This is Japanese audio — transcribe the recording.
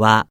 は